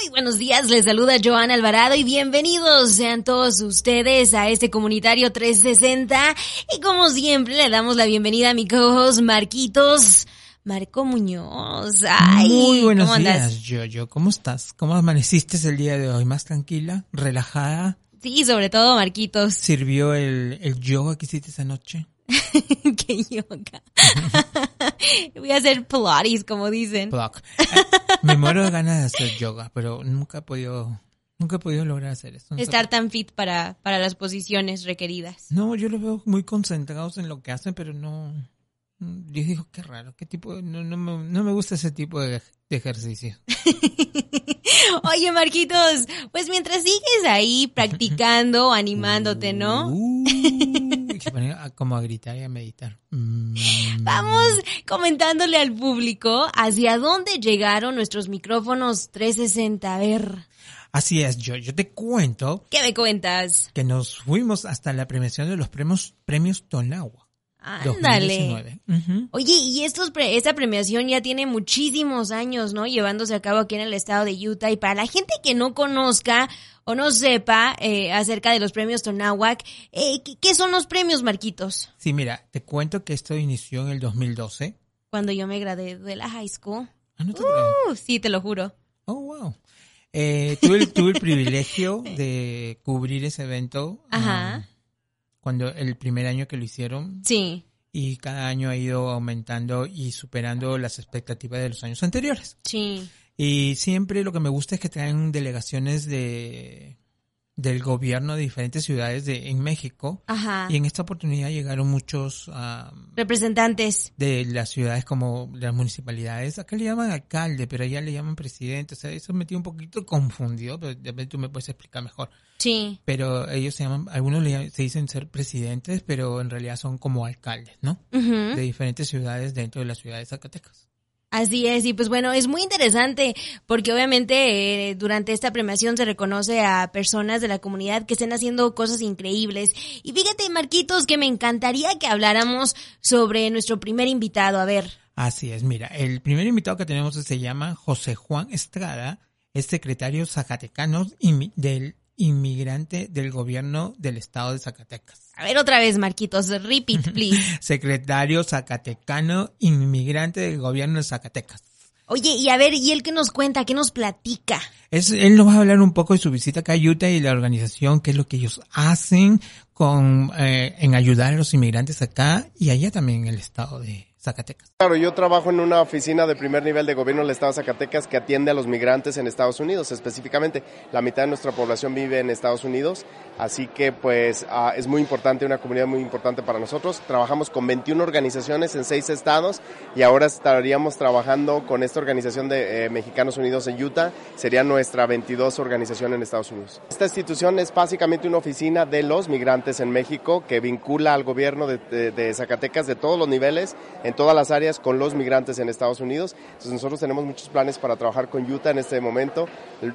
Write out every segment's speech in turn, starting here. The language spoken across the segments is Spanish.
Muy buenos días, les saluda Joana Alvarado y bienvenidos sean todos ustedes a este comunitario 360 y como siempre le damos la bienvenida a mi co-host Marquitos. Marco Muñoz. Ay, Muy buenos ¿cómo andas? días, Yoyo. ¿Cómo estás? ¿Cómo amaneciste el día de hoy? ¿Más tranquila? ¿Relajada? Sí, sobre todo Marquitos. ¿Sirvió el, el yoga que hiciste esa noche? Qué yoga. Voy a hacer Pilates, como dicen. Block. Eh, Me muero de ganas de hacer yoga, pero nunca he podido, nunca he podido lograr hacer eso. Estar tan fit para, para las posiciones requeridas. No, yo los veo muy concentrados en lo que hacen, pero no. Yo digo, qué raro, qué tipo de- no, no, me, no me gusta ese tipo de, de ejercicio. Oye, Marquitos, pues mientras sigues ahí practicando, animándote, ¿no? Uh, se pone a- como a gritar y a meditar. Mm. Vamos comentándole al público hacia dónde llegaron nuestros micrófonos 360. A ver, Así es, yo, yo te cuento ¿qué me cuentas? que nos fuimos hasta la premiación de los premios, premios Tonagua. Ándale. 2019. Ujú. Oye, y estos pre- esta premiación ya tiene muchísimos años, ¿no? Llevándose a cabo aquí en el estado de Utah. Y para la gente que no conozca o no sepa eh, acerca de los premios Tonahuac, eh, ¿qué, son los premios, Marquitos? Sí, mira, te cuento que esto inició en el 2012. Cuando yo me gradué de la high school. Ah, no te. Uh, sí, te lo juro. Oh, wow. Eh, tuve, el, tuve el privilegio de cubrir ese evento. Ajá. um, cuando el primer año que lo hicieron Sí, y cada año ha ido aumentando y superando las expectativas de los años anteriores. sí. Y siempre lo que me gusta es que traen delegaciones de del gobierno de diferentes ciudades de en México Ajá. y en esta oportunidad llegaron muchos Representantes. de las ciudades como las municipalidades. Acá le llaman alcalde, pero allá le llaman presidente. O sea, eso me tiene un poquito confundido, pero de repente tú me puedes explicar mejor. Sí. Pero ellos se llaman, algunos le llaman- se dicen ser presidentes, pero en realidad son como alcaldes, ¿no? De diferentes ciudades dentro de la ciudad de Zacatecas. Así es, y pues bueno, es muy interesante porque obviamente eh, durante esta premiación se reconoce a personas de la comunidad que estén haciendo cosas increíbles. Y fíjate, Marquitos, que me encantaría que habláramos sobre nuestro primer invitado. A ver, Así es, mira, el primer invitado que tenemos se llama José Juan Estrada, es secretario zacatecano del inmigrante del gobierno del estado de Zacatecas. a ver otra vez, Marquitos, repeat, please. Secretario zacatecano inmigrante del gobierno de Zacatecas. Oye, y a ver, ¿y él qué nos cuenta? ¿Qué nos platica? Es, él nos va a hablar un poco de su visita acá a Utah y la organización, qué es lo que ellos hacen con, eh, en ayudar a los inmigrantes acá y allá también en el estado de Zacatecas. Claro, yo trabajo en una oficina de primer nivel de gobierno del Estado de Zacatecas que atiende a los migrantes en Estados Unidos. Específicamente, la mitad de nuestra población vive en Estados Unidos, así que pues ah, es muy importante, una comunidad muy importante para nosotros. Trabajamos con 21 organizaciones en seis estados y ahora estaríamos trabajando con esta organización de eh, Mexicanos Unidos en Utah. Sería nuestra 22 organización en Estados Unidos. Esta institución es básicamente una oficina de los migrantes en México que vincula al gobierno de, Zacatecas de todos los niveles, todas las áreas, con los migrantes en Estados Unidos. Entonces nosotros tenemos muchos planes para trabajar con Utah en este momento.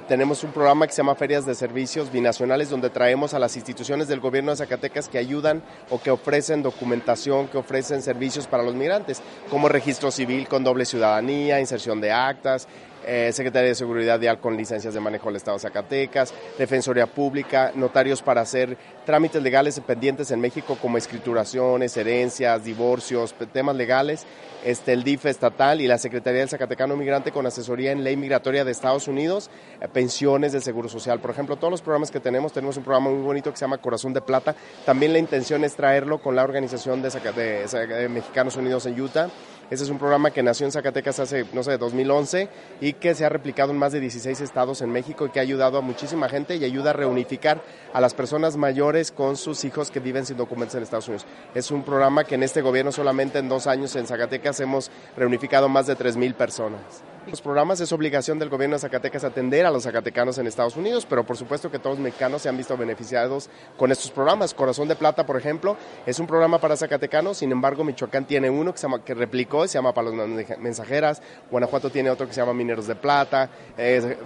Tenemos un programa que se llama Ferias de Servicios Binacionales donde traemos a las instituciones del gobierno de Zacatecas que ayudan o que ofrecen documentación, que ofrecen servicios para los migrantes, como registro civil con doble ciudadanía, inserción de actas, eh, Secretaría de Seguridad Vial con licencias de manejo del Estado de Zacatecas, Defensoría Pública, notarios para hacer trámites legales pendientes en México como escrituraciones, herencias, divorcios, temas legales, este, el DIF estatal y la Secretaría del Zacatecano Migrante con asesoría en ley migratoria de Estados Unidos, eh, pensiones de Seguro Social. Por ejemplo, todos los programas que tenemos, tenemos un programa muy bonito que se llama Corazón de Plata. También la intención es traerlo con la organización de, de- de Mexicanos Unidos en Utah Ese es un programa que nació en Zacatecas hace, no sé, 2011 y que se ha replicado en más de 16 estados en México y que ha ayudado a muchísima gente y ayuda a reunificar a las personas mayores con sus hijos que viven sin documentos en Estados Unidos. Es un programa que en este gobierno solamente en dos años en Zacatecas hemos reunificado más de 3.000 personas. Los programas es obligación del gobierno de Zacatecas atender a los zacatecanos en Estados Unidos, pero por supuesto que todos los mexicanos se han visto beneficiados con estos programas. Corazón de Plata, por ejemplo, es un programa para zacatecanos, sin embargo Michoacán tiene uno que, se llama, que replicó, se llama para los mensajeras, Guanajuato tiene otro que se llama Mineros de Plata, eh,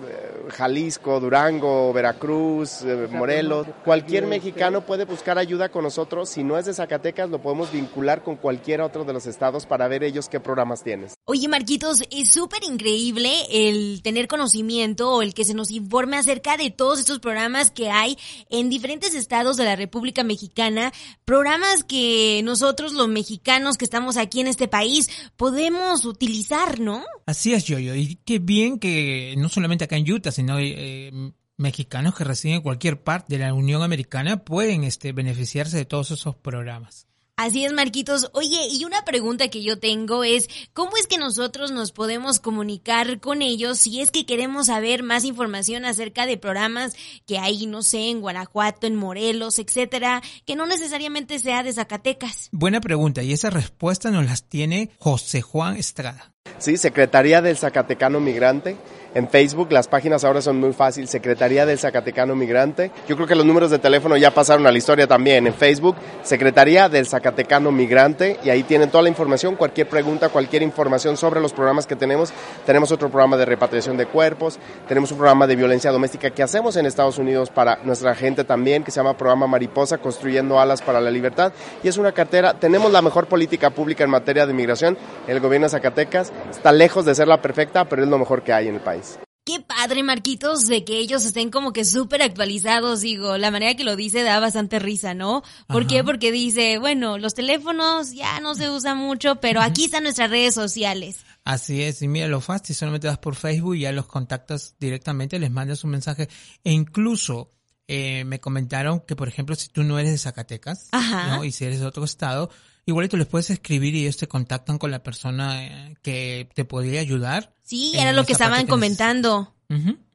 Jalisco, Durango, Veracruz, eh, Morelos. Cualquier mexicano puede buscar ayuda con nosotros, si no es de Zacatecas lo podemos vincular con cualquier otro de los estados para ver ellos qué programas tienes. Oye Marquitos, es súper increíble increíble el tener conocimiento o el que se nos informe acerca de todos estos programas que hay en diferentes estados de la República Mexicana, programas que nosotros los mexicanos que estamos aquí en este país podemos utilizar, ¿no? Así es, Yoyo, y qué bien que no solamente acá en Utah, sino eh, mexicanos que residen en cualquier parte de la Unión Americana pueden este, beneficiarse de todos esos programas. Así es, Marquitos. Oye, y una pregunta que yo tengo es, ¿cómo es que nosotros nos podemos comunicar con ellos si es que queremos saber más información acerca de programas que hay, no sé, en Guanajuato, en Morelos, etcétera, que no necesariamente sea de Zacatecas? Buena pregunta, y esa respuesta nos las tiene José Juan Estrada. Sí, Secretaría del Zacatecano Migrante en Facebook. Las páginas ahora son muy fáciles. Secretaría del Zacatecano Migrante. Yo creo que los números de teléfono ya pasaron a la historia también. En Facebook, Secretaría del Zacatecano Migrante. Y ahí tienen toda la información, cualquier pregunta, cualquier información sobre los programas que tenemos. Tenemos otro programa de repatriación de cuerpos. Tenemos un programa de violencia doméstica que hacemos en Estados Unidos para nuestra gente también, que se llama Programa Mariposa, Construyendo Alas para la Libertad. Y es una cartera. Tenemos la mejor política pública en materia de migración. El gobierno de Zacatecas está lejos de ser la perfecta, pero es lo mejor que hay en el país. Qué padre, Marquitos, de que ellos estén como que súper actualizados, digo, la manera que lo dice da bastante risa, ¿no? ¿Por qué? Porque dice, bueno, los teléfonos ya no se usan mucho, pero aquí están nuestras redes sociales. Así es, y mira lo fácil, solamente vas por Facebook y ya los contactas directamente, les mandas un mensaje e incluso eh, me comentaron que, por ejemplo, si tú no eres de Zacatecas, ¿no? Y si eres de otro estado, igualito les puedes escribir y ellos te contactan con la persona eh, que te podría ayudar. Sí, era lo que estaban comentando.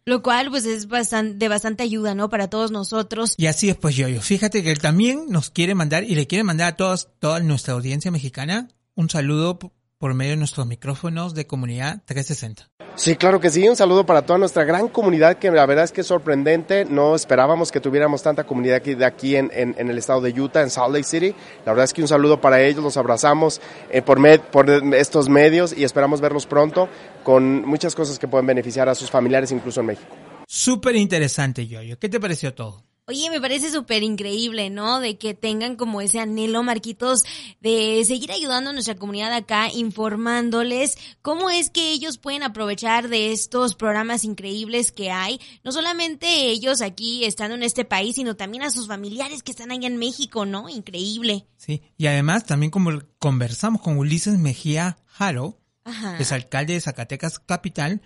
Lo cual pues es bastante, de bastante ayuda, ¿no? Para todos nosotros. Y así es pues yo, yo. Fíjate que él también nos quiere mandar y le quiere mandar a todos, toda nuestra audiencia mexicana un saludo por medio de nuestros micrófonos de comunidad 360. Sí, claro que sí. Un saludo para toda nuestra gran comunidad, que la verdad es que es sorprendente. No esperábamos que tuviéramos tanta comunidad aquí, de aquí en, en, el estado de Utah, en Salt Lake City. La verdad es que un saludo para ellos. Los abrazamos eh, por, por estos medios y esperamos verlos pronto con muchas cosas que pueden beneficiar a sus familiares, incluso en México. Súper interesante, Yoyo. ¿Qué te pareció todo? Oye, me parece súper increíble, ¿no? De que tengan como ese anhelo, Marquitos, de seguir ayudando a nuestra comunidad acá, informándoles cómo es que ellos pueden aprovechar de estos programas increíbles que hay. No solamente ellos aquí estando en este país, sino también a sus familiares que están allá en México, ¿no? Increíble. Sí, y además también como conversamos con Ulises Mejía Jaro, es alcalde de Zacatecas Capital,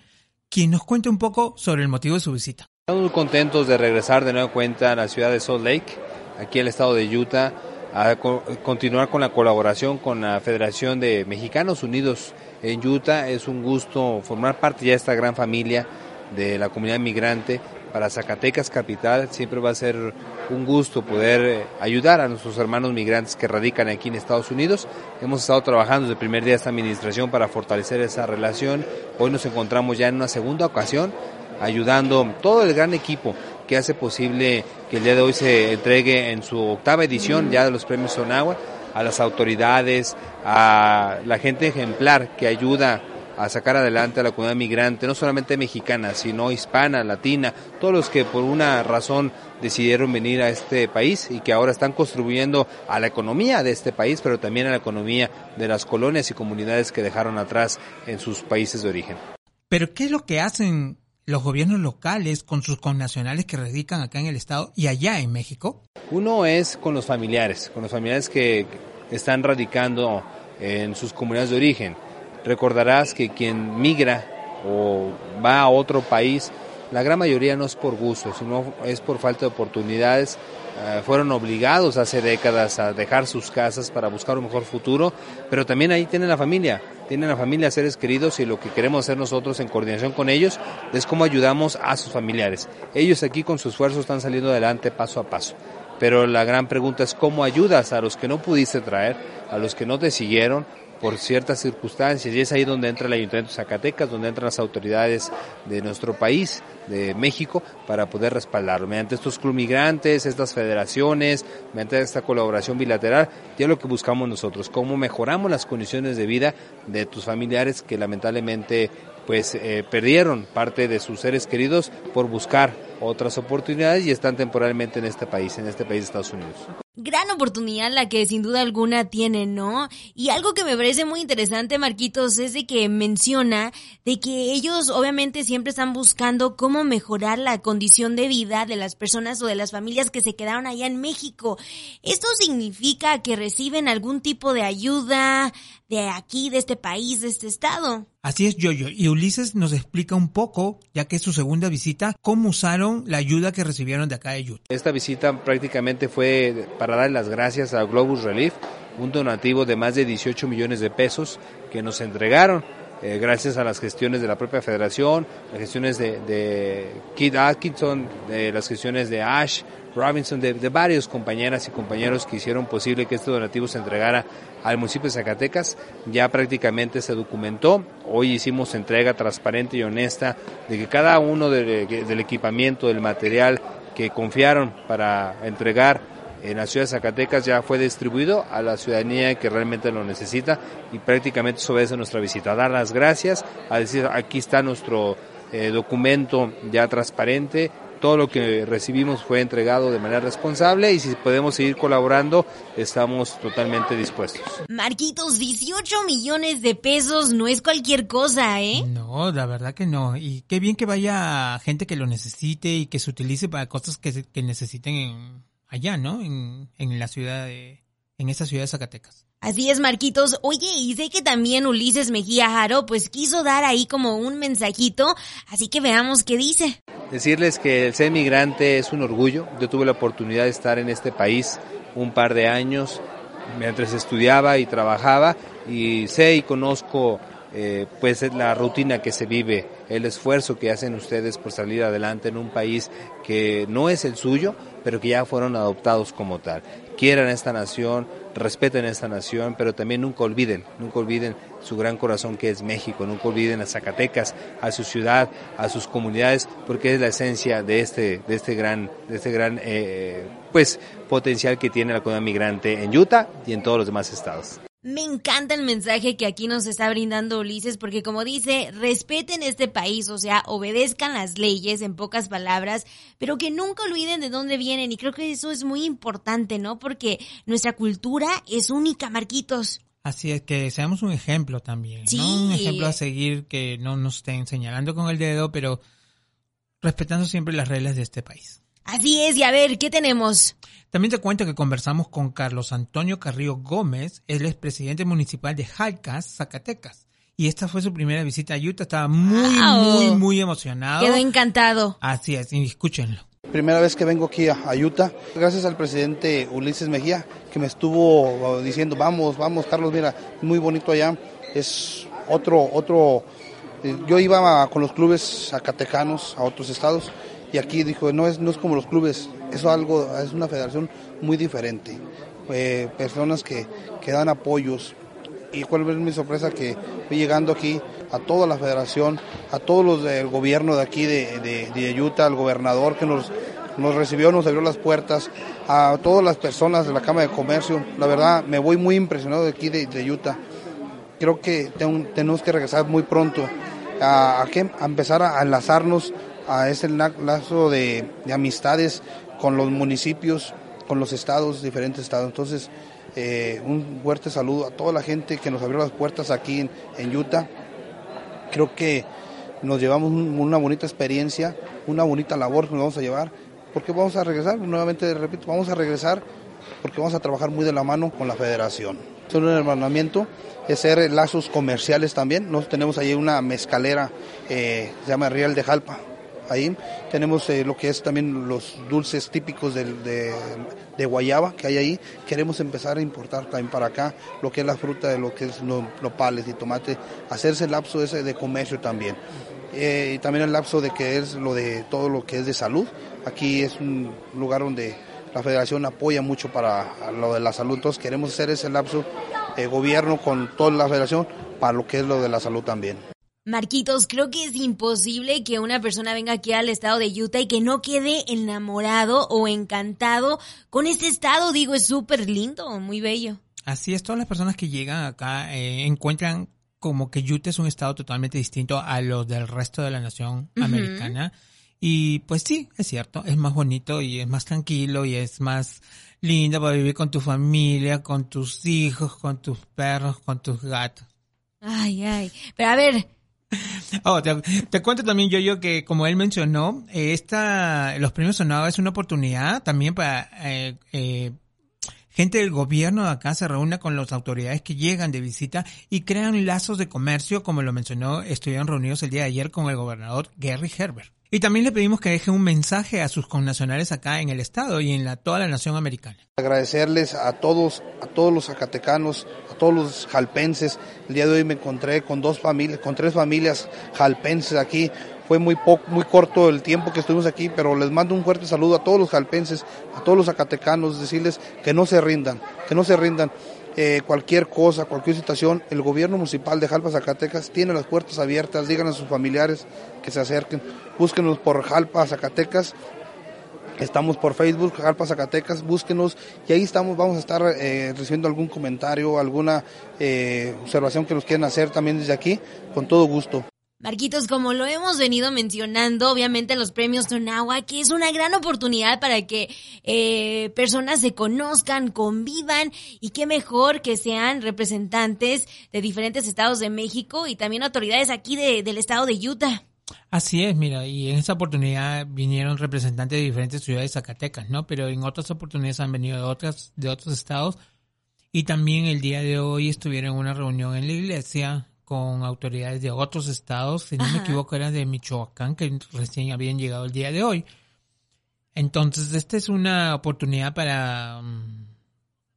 quien nos cuenta un poco sobre el motivo de su visita. Estamos muy contentos de regresar de nueva cuenta a la ciudad de Salt Lake, aquí en el estado de Utah, a continuar con la colaboración con la Federación de Mexicanos Unidos en Utah. Es un gusto formar parte ya de esta gran familia de la comunidad migrante. Para Zacatecas Capital siempre va a ser un gusto poder eh, ayudar a nuestros hermanos migrantes que radican aquí en Estados Unidos. Hemos estado trabajando desde el primer día de esta administración para fortalecer esa relación. Hoy nos encontramos ya en una segunda ocasión ayudando todo el gran equipo que hace posible que el día de hoy se entregue en su octava edición ya de los premios Sonagua a las autoridades, a la gente ejemplar que ayuda a sacar adelante a la comunidad migrante, no solamente mexicana, sino hispana, latina, todos los que por una razón decidieron venir a este país y que ahora están contribuyendo a la economía de este país, pero también a la economía de las colonias y comunidades que dejaron atrás en sus países de origen. Pero ¿qué es lo que hacen los gobiernos locales con sus connacionales que radican acá en el estado y allá en México? Uno es con los familiares, con los familiares que están radicando en sus comunidades de origen. Recordarás que quien migra o va a otro país, la gran mayoría no es por gusto, sino es por falta de oportunidades. Eh, fueron obligados hace décadas a dejar sus casas para buscar un mejor futuro, pero también ahí tienen la familia tienen a familia, seres queridos y lo que queremos hacer nosotros en coordinación con ellos es cómo ayudamos a sus familiares. Ellos aquí con su esfuerzo están saliendo adelante paso a paso. Pero la gran pregunta es cómo ayudas a los que no pudiste traer, a los que no te siguieron, por ciertas circunstancias. Y es ahí donde entra el Ayuntamiento de Zacatecas, donde entran las autoridades de nuestro país, de México, para poder respaldarlo. Mediante estos club migrantes, estas federaciones, mediante esta colaboración bilateral, ya lo que buscamos nosotros, cómo mejoramos las condiciones de vida de tus familiares que lamentablemente pues eh, perdieron parte de sus seres queridos por buscar otras oportunidades y están temporalmente en este país, en este país de Estados Unidos gran oportunidad la que sin duda alguna tiene, ¿no? Y algo que me parece muy interesante, Marquitos, es de que menciona de que ellos obviamente siempre están buscando cómo mejorar la condición de vida de las personas o de las familias que se quedaron allá en México. ¿Esto significa que reciben algún tipo de ayuda de aquí, de este país, de este estado? Así es, Yoyo. Y Ulises nos explica un poco, ya que es su segunda visita, cómo usaron la ayuda que recibieron de acá de Utah. Esta visita prácticamente fue para dar las gracias a Globus Relief, un donativo de más de 18 millones de pesos que nos entregaron. Eh, gracias a las gestiones de la propia federación, las gestiones de, de Kid Atkinson, de las gestiones de Ash, Robinson, de, varios compañeras y compañeros que hicieron posible que este donativo se entregara al municipio de Zacatecas. Ya prácticamente se documentó. Hoy hicimos entrega transparente y honesta de que cada uno del equipamiento, del material que confiaron para entregar en la ciudad de Zacatecas ya fue distribuido a la ciudadanía que realmente lo necesita y prácticamente eso es nuestra visita. Dar las gracias, a decir aquí está nuestro eh, documento ya transparente, todo lo que recibimos fue entregado de manera responsable y si podemos seguir colaborando, estamos totalmente dispuestos. Marquitos, 18 millones de pesos no es cualquier cosa, ¿eh? No, la verdad que no. Y qué bien que vaya gente que lo necesite y que se utilice para cosas que, que necesiten allá, ¿no? En, en la ciudad de, en esa ciudad de Zacatecas. Así es, Marquitos. Oye, y sé que también Ulises Mejía Jaro, pues quiso dar ahí como un mensajito, así que veamos qué dice. Decirles que el ser migrante es un orgullo. Yo tuve la oportunidad de estar en este país un par de años mientras estudiaba y trabajaba y sé y conozco eh, pues la rutina que se vive, el esfuerzo que hacen ustedes por salir adelante en un país que no es el suyo, pero que ya fueron adoptados como tal. Quieran esta nación, respeten esta nación, pero también nunca olviden, nunca olviden su gran corazón que es México, nunca olviden a Zacatecas, a su ciudad, a sus comunidades, porque es la esencia de este, de este gran, de este gran, eh, pues, potencial que tiene la comunidad migrante en Utah y en todos los demás estados. Me encanta el mensaje que aquí nos está brindando Ulises porque como dice, respeten este país, o sea, obedezcan las leyes en pocas palabras, pero que nunca olviden de dónde vienen y creo que eso es muy importante, ¿no? Porque nuestra cultura es única, Marquitos. Así es, que seamos un ejemplo también, ¿no? Un ejemplo a seguir que no nos estén señalando con el dedo, pero respetando siempre las reglas de este país. Así es, y a ver, ¿qué tenemos? También te cuento que conversamos con Carlos Antonio Carrillo Gómez, él es presidente municipal de Jalcas, Zacatecas. Y esta fue su primera visita a Utah, estaba muy, muy, muy emocionado. Quedó encantado. Así es, y escúchenlo. Primera vez que vengo aquí a, Utah, gracias al presidente Ulises Mejía, que me estuvo diciendo, vamos, vamos, Carlos, mira, muy bonito allá. Es otro, otro, eh, yo iba con los clubes zacatecanos a otros estados y aquí dijo, no es, no es como los clubes, es algo, es una federación muy diferente. Eh, personas que, que dan apoyos. Y cuál es mi sorpresa que fui llegando aquí a toda la federación, a todos los del gobierno de aquí de, de, Utah, al gobernador que nos, nos recibió, nos abrió las puertas, a todas las personas de la Cámara de Comercio. La verdad, me voy muy impresionado de aquí de, de Utah. Creo que tenemos que regresar muy pronto a empezar a enlazarnos a ese lazo de, amistades con los municipios, con los estados, diferentes estados. Entonces, eh, un fuerte saludo a toda la gente que nos abrió las puertas aquí en, Utah. Creo que nos llevamos una bonita experiencia, una bonita labor que nos vamos a llevar, porque vamos a regresar, nuevamente repito, vamos a regresar porque vamos a trabajar muy de la mano con la federación. Es un hermanamiento, es ser lazos comerciales también. Nosotros tenemos ahí una mezcalera, eh, se llama Real de Jalpa, ahí. Tenemos eh, lo que es también los dulces típicos de, guayaba que hay ahí. Queremos empezar a importar también para acá lo que es la fruta, de lo que es nopales y tomate, hacerse el lapso ese de comercio también. Eh, y también el lapso de que es lo de todo lo que es de salud. Aquí es un lugar donde la federación apoya mucho para lo de la salud, entonces queremos hacer ese lapso de gobierno con toda la federación para lo que es lo de la salud también. Marquitos, creo que es imposible que una persona venga aquí al estado de Utah y que no quede enamorado o encantado con este estado. Digo, es súper lindo, muy bello. Así es, todas las personas que llegan acá eh, encuentran como que Utah es un estado totalmente distinto a los del resto de la nación americana. Y pues sí, es cierto, es más bonito y es más tranquilo y es más lindo para vivir con tu familia, con tus hijos, con tus perros, con tus gatos. Ay, ay. Pero a ver, Oh, te, cuento también yo, yo que como él mencionó, esta, los premios Sonado es una oportunidad también para eh, eh, gente del gobierno de acá se reúne con las autoridades que llegan de visita y crean lazos de comercio, como lo mencionó, estuvieron reunidos el día de ayer con el gobernador Gary Herbert. Y también le pedimos que deje un mensaje a sus connacionales acá en el estado y en la, toda la nación americana. Agradecerles a todos, a todos los zacatecanos, a todos los jalpenses. El día de hoy me encontré con dos familias, con tres familias jalpenses aquí. Fue muy poco, muy corto el tiempo que estuvimos aquí, pero les mando un fuerte saludo a todos los jalpenses, a todos los zacatecanos, decirles que no se rindan, que no se rindan. Eh, cualquier cosa, cualquier situación, el gobierno municipal de Jalpa, Zacatecas tiene las puertas abiertas, digan a sus familiares que se acerquen, búsquenos por Jalpa, Zacatecas, estamos por Facebook, Jalpa, Zacatecas, búsquenos. Y ahí estamos, vamos a estar eh, recibiendo algún comentario, alguna eh, observación que nos quieran hacer también desde aquí, con todo gusto. Marquitos, como lo hemos venido mencionando, obviamente los premios Tonagua, que es una gran oportunidad para que eh, personas se conozcan, convivan y qué mejor que sean representantes de diferentes estados de México y también autoridades aquí del estado de Utah. Así es, mira, y en esta oportunidad vinieron representantes de diferentes ciudades Zacatecas, ¿no? Pero en otras oportunidades han venido de otras de otros estados y también el día de hoy estuvieron en una reunión en la iglesia con autoridades de otros estados, si no me equivoco eran de Michoacán, que recién habían llegado el día de hoy. Entonces, esta es una oportunidad para, mm,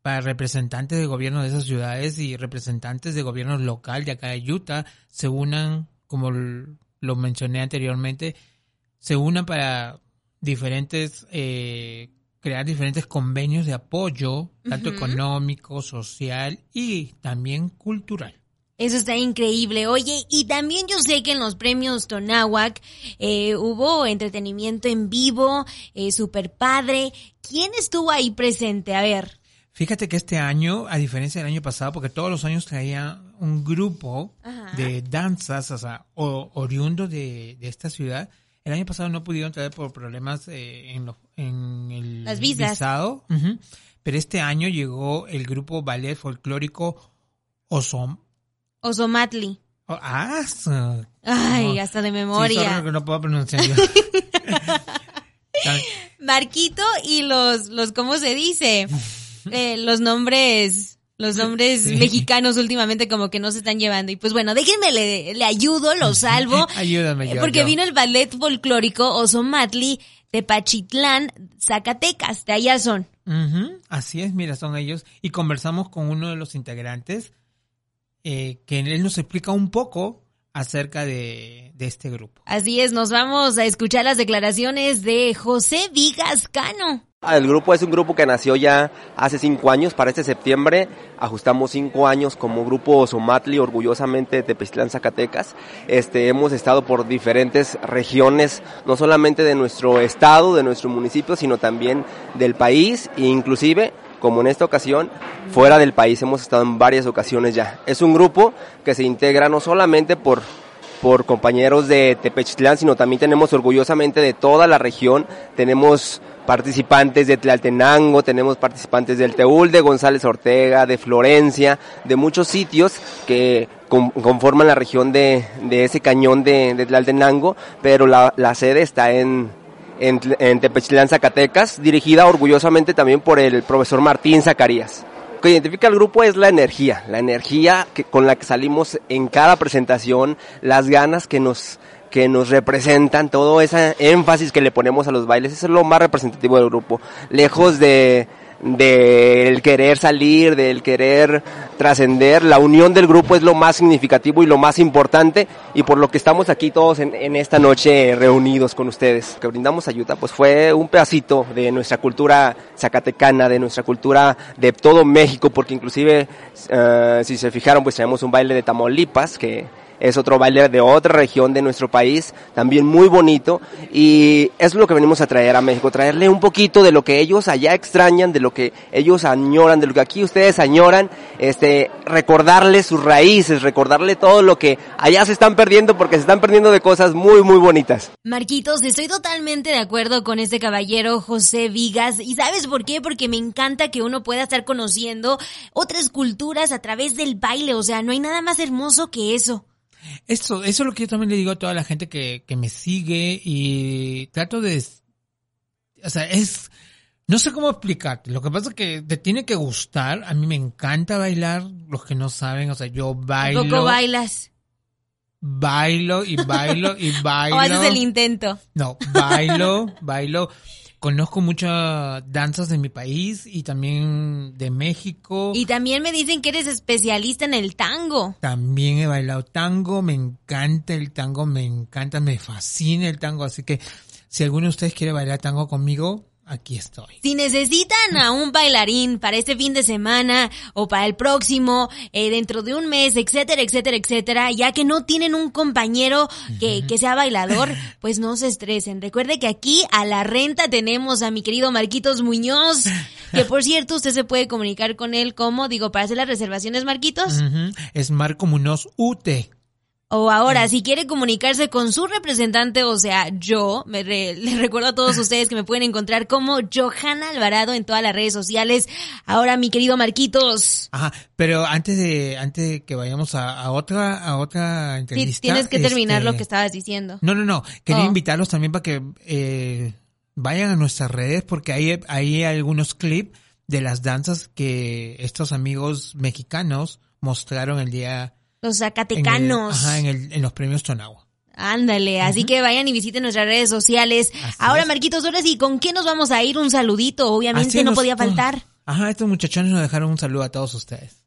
para representantes de gobierno de esas ciudades y representantes de gobierno local de acá de Utah se unan, como lo mencioné anteriormente, se unan para diferentes, eh, crear diferentes convenios de apoyo, tanto económico, social y también cultural. Eso está increíble. Oye, y también yo sé que en los premios Tonahuac eh, hubo entretenimiento en vivo, eh, super padre. ¿Quién estuvo ahí presente? A ver. Fíjate que este año, a diferencia del año pasado, porque todos los años traía un grupo de danzas, o sea, oriundo de, esta ciudad, el año pasado no pudieron traer por problemas eh, en, en el Las visado, pero este año llegó el grupo ballet folclórico Osom, Osomatli. Oh, ah, Ay, hasta de memoria. Sí, que no puedo pronunciar Marquito y los, los, ¿cómo se dice? Eh, los nombres, los nombres mexicanos últimamente como que no se están llevando. Y pues bueno, déjenme, le, le ayudo, lo salvo. Ayúdame, yo, Porque vino el ballet folclórico Osomatli de Pachitlán, Zacatecas, de allá son. Así es, mira, son ellos. Y conversamos con uno de los integrantes eh, que él nos explica un poco acerca de, este grupo. Así es, nos vamos a escuchar las declaraciones de José Vigas Cano. Ah, el grupo es un grupo que nació ya hace cinco años, para este septiembre ajustamos cinco años como grupo Somatli, orgullosamente de Tepeztlán, Zacatecas. Este, hemos estado por diferentes regiones, no solamente de nuestro estado, de nuestro municipio, sino también del país e inclusive como en esta ocasión, fuera del país. Hemos estado en varias ocasiones ya. Es un grupo que se integra no solamente por por compañeros de Tepechtlán, sino también tenemos orgullosamente de toda la región, tenemos participantes de Tlaltenango, tenemos participantes del Teúl, de González Ortega, de Florencia, de muchos sitios que conforman la región de, ese cañón de, de Tlaltenango, pero la, la sede está en, en, en Tepechtlán, Zacatecas, dirigida orgullosamente también por el profesor Martín Zacarías. Lo que identifica al grupo es la energía, la energía que, con la que salimos en cada presentación, las ganas que nos que nos representan, todo ese énfasis que le ponemos a los bailes, eso es lo más representativo del grupo. Lejos de, del querer salir, del querer trascender. La unión del grupo es lo más significativo y lo más importante y por lo que estamos aquí todos en, esta noche reunidos con ustedes. Que brindamos ayuda, pues fue un pedacito de nuestra cultura zacatecana, de nuestra cultura de todo México, porque inclusive, eh, si se fijaron, pues tenemos un baile de Tamaulipas que es otro baile de otra región de nuestro país, también muy bonito, y es lo que venimos a traer a México, traerle un poquito de lo que ellos allá extrañan, de lo que ellos añoran, de lo que aquí ustedes añoran, este, recordarle sus raíces, recordarle todo lo que allá se están perdiendo, porque se están perdiendo de cosas muy, muy bonitas. Marquitos, estoy totalmente de acuerdo con este caballero José Vigas, y ¿sabes por qué? Porque me encanta que uno pueda estar conociendo otras culturas a través del baile, o sea, no hay nada más hermoso que eso. Eso, eso es lo que yo también le digo a toda la gente que, que me sigue y trato de, o sea, es, no sé cómo explicarte. Lo que pasa es que te tiene que gustar. A mí me encanta bailar. Los que no saben, o sea, yo bailo. ¿Poco bailas? Bailo y bailo y bailo. ¿O haces el intento? No, bailo, bailo. Conozco muchas danzas de mi país y también de México. Y también me dicen que eres especialista en el tango. También he bailado tango, me encanta el tango, me encanta, me fascina el tango, así que si alguno de ustedes quiere bailar tango conmigo, aquí estoy. Si necesitan a un bailarín para este fin de semana o para el próximo, eh, dentro de un mes, etcétera, etcétera, etcétera, ya que no tienen un compañero que, que sea bailador, pues no se estresen. Recuerde que aquí a la renta tenemos a mi querido Marquitos Muñoz, que por cierto usted se puede comunicar con él como, digo, para hacer las reservaciones, Marquitos. Es Marco Muñoz UT. O ahora, si quiere comunicarse con su representante, o sea, yo, me les recuerdo a todos ustedes que me pueden encontrar como Johanna Alvarado en todas las redes sociales. Ahora, mi querido Marquitos. Ajá, pero antes de, antes de que vayamos a, otra, a otra entrevista. tienes que terminar lo este, que estabas diciendo. No, no, no. Quería oh. invitarlos también para que eh, vayan a nuestras redes porque hay, hay algunos clips de las danzas que estos amigos mexicanos mostraron el día los zacatecanos. ajá, en, los premios Tonagua. Ándale, así que vayan y visiten nuestras redes sociales. ahora, Marquitos, ahora sí, ¿con qué nos vamos a ir? Un saludito, obviamente no podía faltar. Ajá, estos muchachones nos dejaron un saludo a todos ustedes.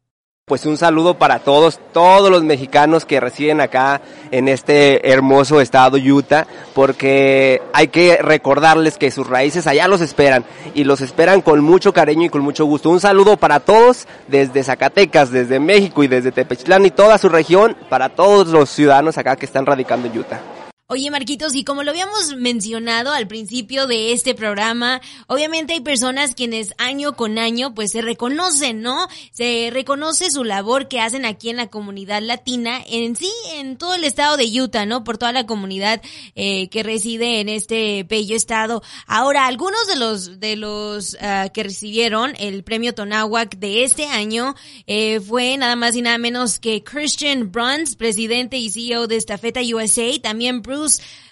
Pues un saludo para todos, todos los mexicanos que residen acá en este hermoso estado Utah, porque hay que recordarles que sus raíces allá los esperan y los esperan con mucho cariño y con mucho gusto. Un saludo para todos desde Zacatecas, desde México y desde Tepechtlán y toda su región, para todos los ciudadanos acá que están radicando en Utah. Oye, Marquitos, y como lo habíamos mencionado al principio de este programa, obviamente hay personas quienes año con año pues se reconocen, ¿no? Se reconoce su labor que hacen aquí en la comunidad latina, en sí, en todo el estado de Utah, ¿no? Por toda la comunidad eh, que reside en este bello estado. Ahora, algunos de los, de los uh, que recibieron el premio Tonahuac de este año eh, fue nada más y nada menos que Christian Bruns, presidente y CEO de Estafeta USA, también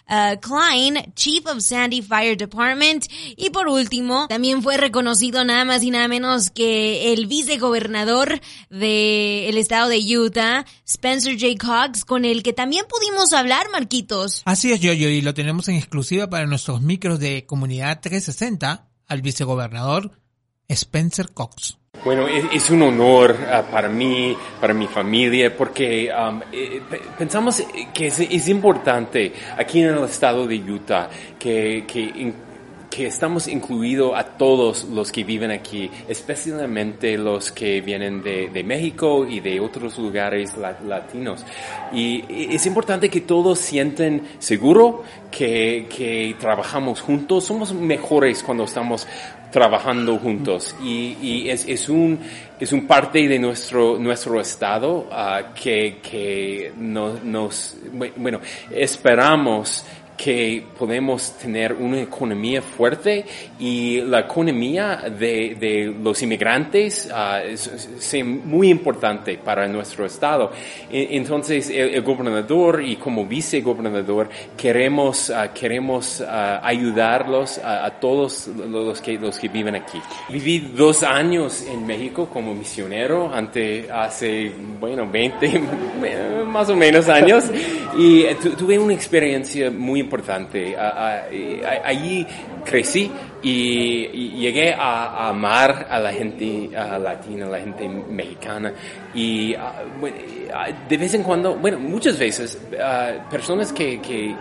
Uh, Klein, Chief of Sandy Fire Department. Y por último, también fue reconocido nada más y nada menos que el vicegobernador del estado de Utah, Spencer J. Cox, con el que también pudimos hablar, Marquitos. Así es, yo, yo, y lo tenemos en exclusiva para nuestros micros de Comunidad 360 al vicegobernador Spencer Cox. Bueno, es, un honor ah, para mí, para mi familia, porque um, pensamos que es, importante aquí en el estado de Utah que, que, estamos incluidos a todos los que viven aquí, especialmente los que vienen de, de México y de otros lugares latinos. Y es importante que todos sienten seguro que, que trabajamos juntos. Somos mejores cuando estamos trabajando juntos. Y, y es, es, un es un parte de nuestro nuestro estado uh, que, que nos, nos bueno esperamos que podemos tener una economía fuerte y la economía de, de los inmigrantes uh, es, muy importante para nuestro estado. E, entonces, el, gobernador y como vicegobernador queremos, uh, queremos uh, ayudarlos a, todos los que, los que viven aquí. Viví dos años en México como misionero ante, hace, bueno, 20 más o menos años y tuve una experiencia muy importante. allí crecí y, llegué a, amar a la gente latina, a la gente mexicana. Y de vez en cuando, bueno, muchas veces, personas que, que,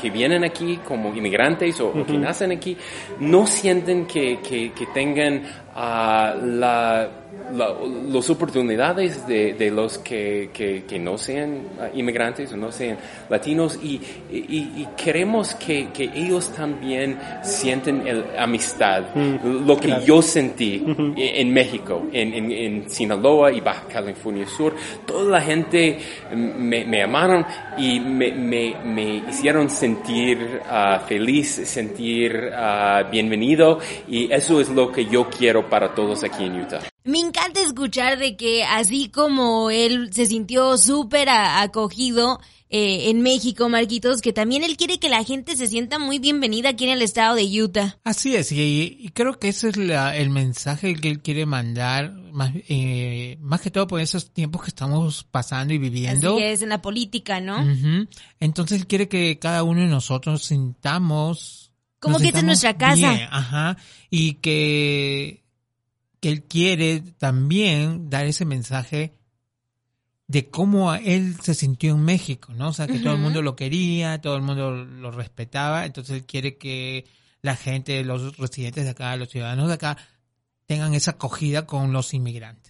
que vienen aquí como inmigrantes o, que nacen aquí no sienten que, que, que tengan uh, la las oportunidades de, de los que, que, que, no sean ah, inmigrantes o no sean latinos y, y, queremos que, que, ellos también sienten el amistad, mm, lo que yo sentí en, México, en, en, en, Sinaloa y Baja California Sur. Toda la gente me, me amaron y me, me, me hicieron sentir uh, feliz, sentir uh, bienvenido y eso es lo que yo quiero para todos aquí en Utah. Me encanta escuchar de que así como él se sintió súper acogido eh, en México, Marquitos, que también él quiere que la gente se sienta muy bienvenida aquí en el estado de Utah. Así es, y, creo que ese es el mensaje que él quiere mandar, más, eh, más que todo por esos tiempos que estamos pasando y viviendo. Así es, en la política, ¿no? Entonces él quiere que cada uno de nosotros sintamos... Como que es nuestra casa. ajá, y que que él quiere también dar ese mensaje de cómo él se sintió en México, ¿no? O sea, que todo el mundo lo quería, todo el mundo lo respetaba, entonces él quiere que la gente, los residentes de acá, los ciudadanos de acá, tengan esa acogida con los inmigrantes.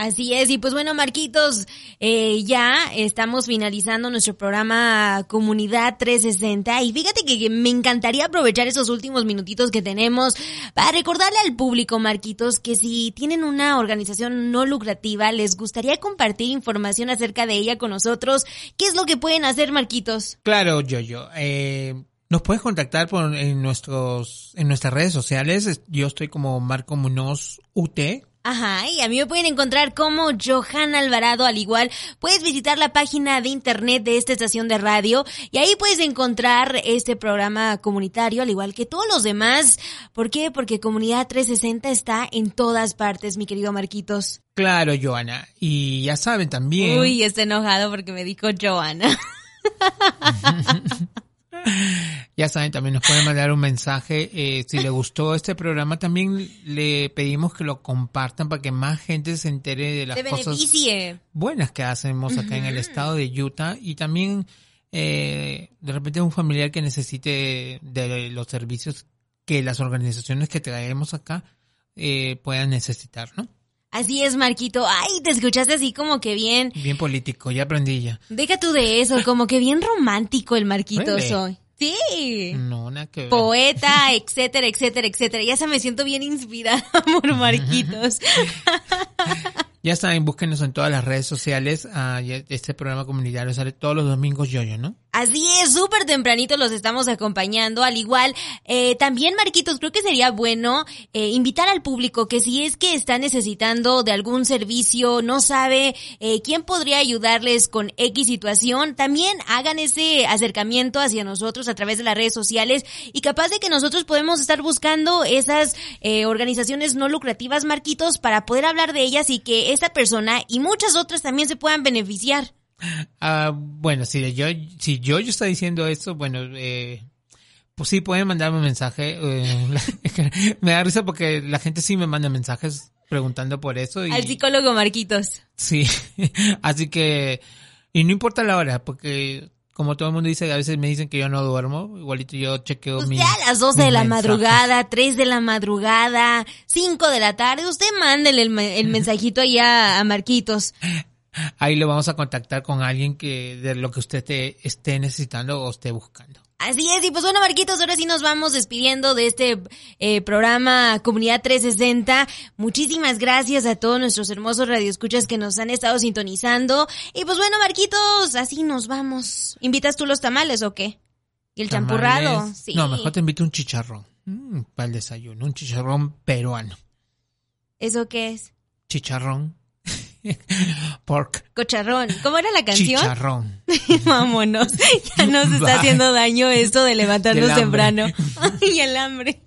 Así es, y pues bueno, Marquitos, eh, ya estamos finalizando nuestro programa Comunidad 360 y fíjate que me encantaría aprovechar esos últimos minutitos que tenemos para recordarle al público, Marquitos, que si tienen una organización no lucrativa, les gustaría compartir información acerca de ella con nosotros, ¿qué es lo que pueden hacer, Marquitos? Claro, yo, yo. Eh... Nos puedes contactar por, en nuestros en nuestras redes sociales. Yo estoy como Marco Munoz UT Ajá, y a mí me pueden encontrar como Johan Alvarado, al igual puedes visitar la página de internet de esta estación de radio y ahí puedes encontrar este programa comunitario, al igual que todos los demás. ¿Por qué? Porque Comunidad 360 está en todas partes, mi querido Marquitos. Claro, Joana. Y ya saben también. Uy, está enojado porque me dijo Joana. Ya saben, también nos pueden mandar un mensaje. Eh, si le gustó este programa, también le pedimos que lo compartan para que más gente se entere de las cosas buenas que hacemos acá en el estado de Utah y también eh, de repente un familiar que necesite de los servicios que las organizaciones que traemos acá eh, puedan necesitar, ¿no? Así es, Marquito. Ay, te escuchaste así como que bien. Bien político, ya aprendí ya. Deja tú de eso, como que bien romántico el Marquito soy. Sí. No, nada que ver. Poeta, etcétera, etcétera, etcétera. Ya se me siento bien inspirada por Marquitos. Ya saben, búsquenos en todas las redes sociales. Ah, este programa comunitario sale todos los domingos yo-yo, ¿no? Así es, súper tempranito los estamos acompañando. Al igual, eh, también, Marquitos, creo que sería bueno eh, invitar al público que si es que está necesitando de algún servicio, no sabe eh, quién podría ayudarles con X situación, también hagan ese acercamiento hacia nosotros a través de las redes sociales y capaz de que nosotros podemos estar buscando esas eh, organizaciones no lucrativas, Marquitos, para poder hablar de ellas y que esa persona y muchas otras también se puedan beneficiar. Ah, bueno, si yo, si yo, yo está diciendo esto, bueno, eh, pues sí, pueden mandarme un mensaje. Eh, me da risa porque la gente sí me manda mensajes preguntando por eso. Y, Al psicólogo Marquitos. Sí, así que, y no importa la hora, porque como todo el mundo dice, a veces me dicen que yo no duermo, igualito yo chequeo pues ya a las 12 de la madrugada, 3 de la madrugada, 5 de la tarde, usted mándele el, el mensajito allá a Marquitos. Ahí lo vamos a contactar con alguien que de lo que usted esté necesitando o esté buscando. Así es, y pues bueno, Marquitos, ahora sí nos vamos despidiendo de este eh, programa Comunidad 360. Muchísimas gracias a todos nuestros hermosos radioescuchas que nos han estado sintonizando. Y pues bueno, Marquitos, así nos vamos. ¿Invitas tú los tamales o qué? ¿Y el champurrado? Sí. No, mejor te invito un chicharrón. Mm, para el desayuno, un chicharrón peruano. ¿Eso qué es? Chicharrón Pork. Cocharrón. ¿Cómo era la canción? Chicharrón. Vámonos. Ya nos está haciendo daño esto de levantarnos temprano. y el hambre.